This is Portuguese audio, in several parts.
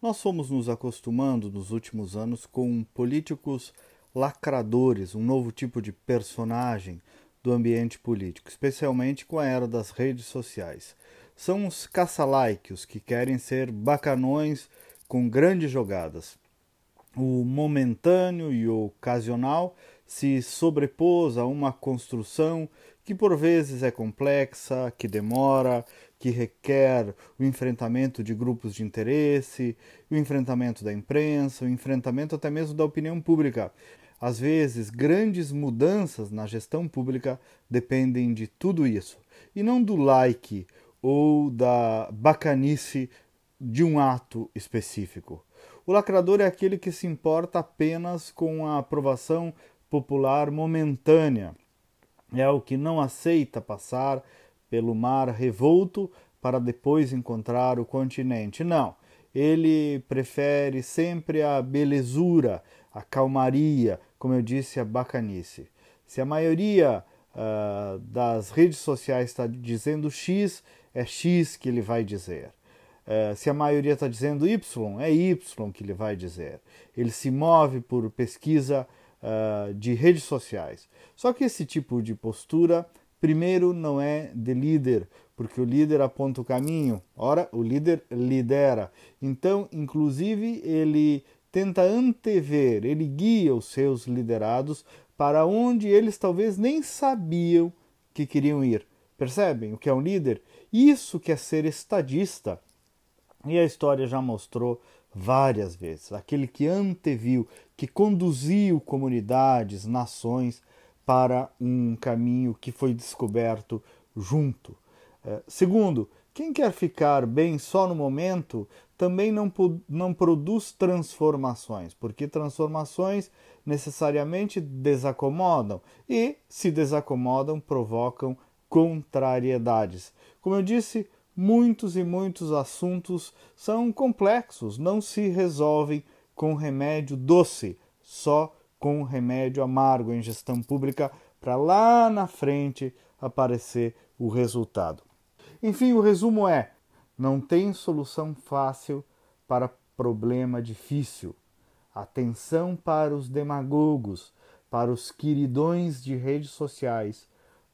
Nós fomos nos acostumando nos últimos anos com políticos lacradores, um novo tipo de personagem do ambiente político, especialmente com a era das redes sociais. São os caça-like, os que querem ser bacanões com grandes jogadas. O momentâneo e o ocasional se sobrepôs a uma construção que por vezes é complexa, que demora, que requer o enfrentamento de grupos de interesse, o enfrentamento da imprensa, o enfrentamento até mesmo da opinião pública. Às vezes, grandes mudanças na gestão pública dependem de tudo isso, e não do like ou da bacanice de um ato específico. O lacrador é aquele que se importa apenas com a aprovação popular momentânea. É o que não aceita passar pelo mar revolto para depois encontrar o continente. Não, ele prefere sempre a belezura, a calmaria, como eu disse, a bacanice. Se a maioria uh, das redes sociais está dizendo X, é X que ele vai dizer. Uh, se a maioria está dizendo Y, é Y que ele vai dizer. Ele se move por pesquisa uh, de redes sociais. Só que esse tipo de postura Primeiro, não é de líder, porque o líder aponta o caminho. Ora, o líder lidera. Então, inclusive, ele tenta antever, ele guia os seus liderados para onde eles talvez nem sabiam que queriam ir. Percebem o que é um líder? Isso que é ser estadista. E a história já mostrou várias vezes. Aquele que anteviu, que conduziu comunidades, nações para um caminho que foi descoberto junto. É, segundo, quem quer ficar bem só no momento também não, não produz transformações, porque transformações necessariamente desacomodam e, se desacomodam, provocam contrariedades. Como eu disse, muitos e muitos assuntos são complexos, não se resolvem com remédio doce, só com remédio amargo em gestão pública para lá na frente aparecer o resultado. Enfim, o resumo é: não tem solução fácil para problema difícil. Atenção para os demagogos, para os queridões de redes sociais,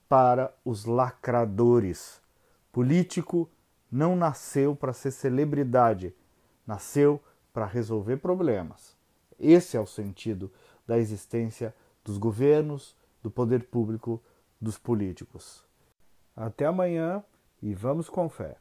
para os lacradores. Político não nasceu para ser celebridade, nasceu para resolver problemas. Esse é o sentido da existência dos governos, do poder público, dos políticos. Até amanhã e vamos com fé.